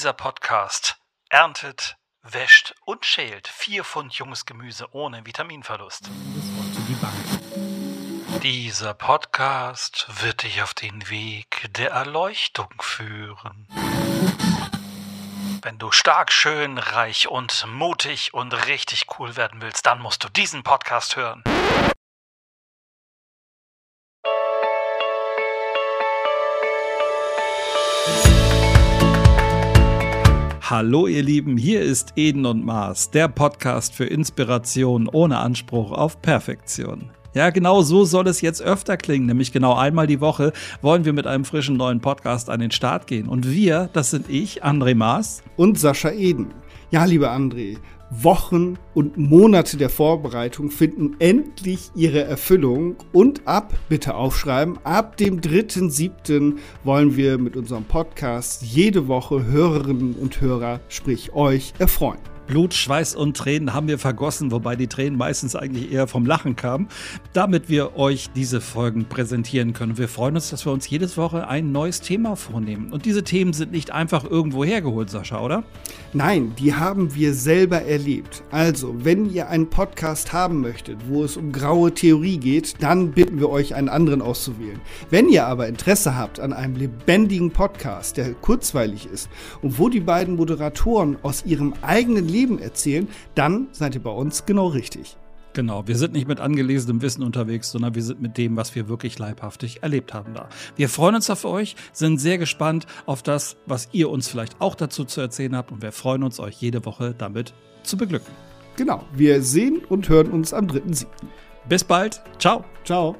Dieser Podcast erntet, wäscht und schält vier Pfund junges Gemüse ohne Vitaminverlust. Dieser Podcast wird dich auf den Weg der Erleuchtung führen. Wenn du stark, schön, reich und mutig und richtig cool werden willst, dann musst du diesen Podcast hören. Hallo ihr Lieben, hier ist Eden und Mars, der Podcast für Inspiration ohne Anspruch auf Perfektion. Ja, genau so soll es jetzt öfter klingen, nämlich genau einmal die Woche wollen wir mit einem frischen neuen Podcast an den Start gehen. Und wir, das sind ich, André Maas und Sascha Eden. Ja, lieber André, Wochen und Monate der Vorbereitung finden endlich ihre Erfüllung und ab, bitte aufschreiben, ab dem 3.7. wollen wir mit unserem Podcast jede Woche Hörerinnen und Hörer, sprich euch, erfreuen. Blut, Schweiß und Tränen haben wir vergossen, wobei die Tränen meistens eigentlich eher vom Lachen kamen, damit wir euch diese Folgen präsentieren können. Wir freuen uns, dass wir uns jedes Woche ein neues Thema vornehmen. Und diese Themen sind nicht einfach irgendwo hergeholt, Sascha, oder? Nein, die haben wir selber erlebt. Also, wenn ihr einen Podcast haben möchtet, wo es um graue Theorie geht, dann bitten wir euch, einen anderen auszuwählen. Wenn ihr aber Interesse habt an einem lebendigen Podcast, der kurzweilig ist und wo die beiden Moderatoren aus ihrem eigenen Leben Leben erzählen, dann seid ihr bei uns genau richtig. Genau, wir sind nicht mit angelesenem Wissen unterwegs, sondern wir sind mit dem, was wir wirklich leibhaftig erlebt haben da. Wir freuen uns auf euch, sind sehr gespannt auf das, was ihr uns vielleicht auch dazu zu erzählen habt und wir freuen uns, euch jede Woche damit zu beglücken. Genau, wir sehen und hören uns am 3.7. Bis bald, ciao. Ciao.